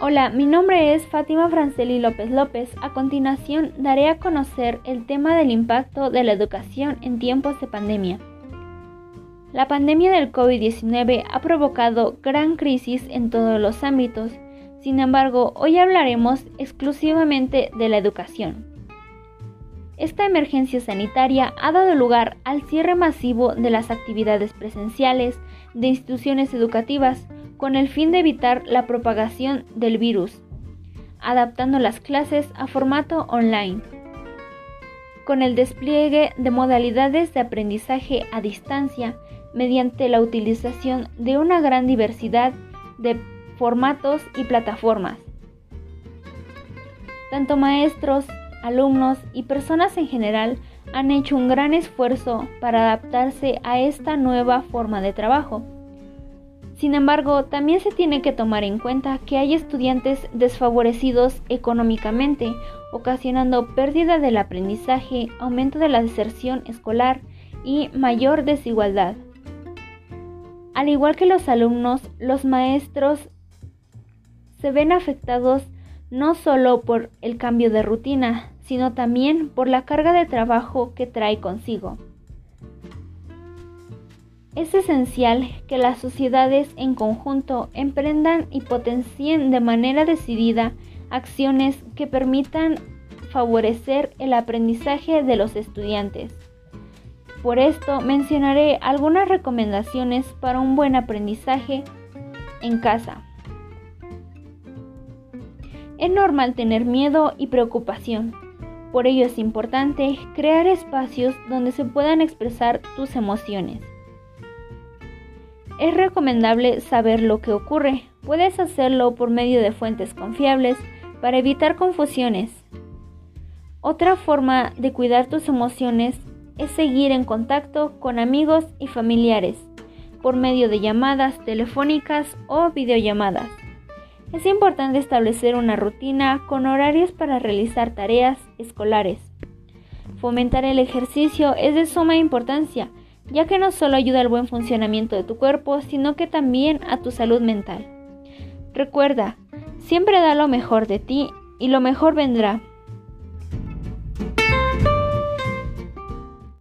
Hola, mi nombre es Fátima Franceli López López. A continuación daré a conocer el tema del impacto de la educación en tiempos de pandemia. La pandemia del COVID-19 ha provocado gran crisis en todos los ámbitos. Sin embargo, hoy hablaremos exclusivamente de la educación. Esta emergencia sanitaria ha dado lugar al cierre masivo de las actividades presenciales de instituciones educativas con el fin de evitar la propagación del virus, adaptando las clases a formato online. Con el despliegue de modalidades de aprendizaje a distancia mediante la utilización de una gran diversidad de formatos y plataformas. Tanto maestros, alumnos y personas en general han hecho un gran esfuerzo para adaptarse a esta nueva forma de trabajo sin embargo, también se tiene que tomar en cuenta que hay estudiantes desfavorecidos económicamente, ocasionando pérdida del aprendizaje, aumento de la deserción escolar y mayor desigualdad. Al igual que los alumnos, los maestros se ven afectados no solo por el cambio de rutina, sino también por la carga de trabajo que trae consigo. Es esencial que las sociedades en conjunto emprendan y potencien de manera decidida acciones que permitan favorecer el aprendizaje de los estudiantes. Por esto mencionaré algunas recomendaciones para un buen aprendizaje en casa. Es normal tener miedo y preocupación. Por ello es importante crear espacios donde se puedan expresar tus emociones. Es recomendable saber lo que ocurre. Puedes hacerlo por medio de fuentes confiables para evitar confusiones. Otra forma de cuidar tus emociones es seguir en contacto con amigos y familiares por medio de llamadas telefónicas o videollamadas. Es importante establecer una rutina con horarios para realizar tareas escolares. Fomentar el ejercicio es de suma importancia ya que no solo ayuda al buen funcionamiento de tu cuerpo, sino que también a tu salud mental. Recuerda, siempre da lo mejor de ti y lo mejor vendrá.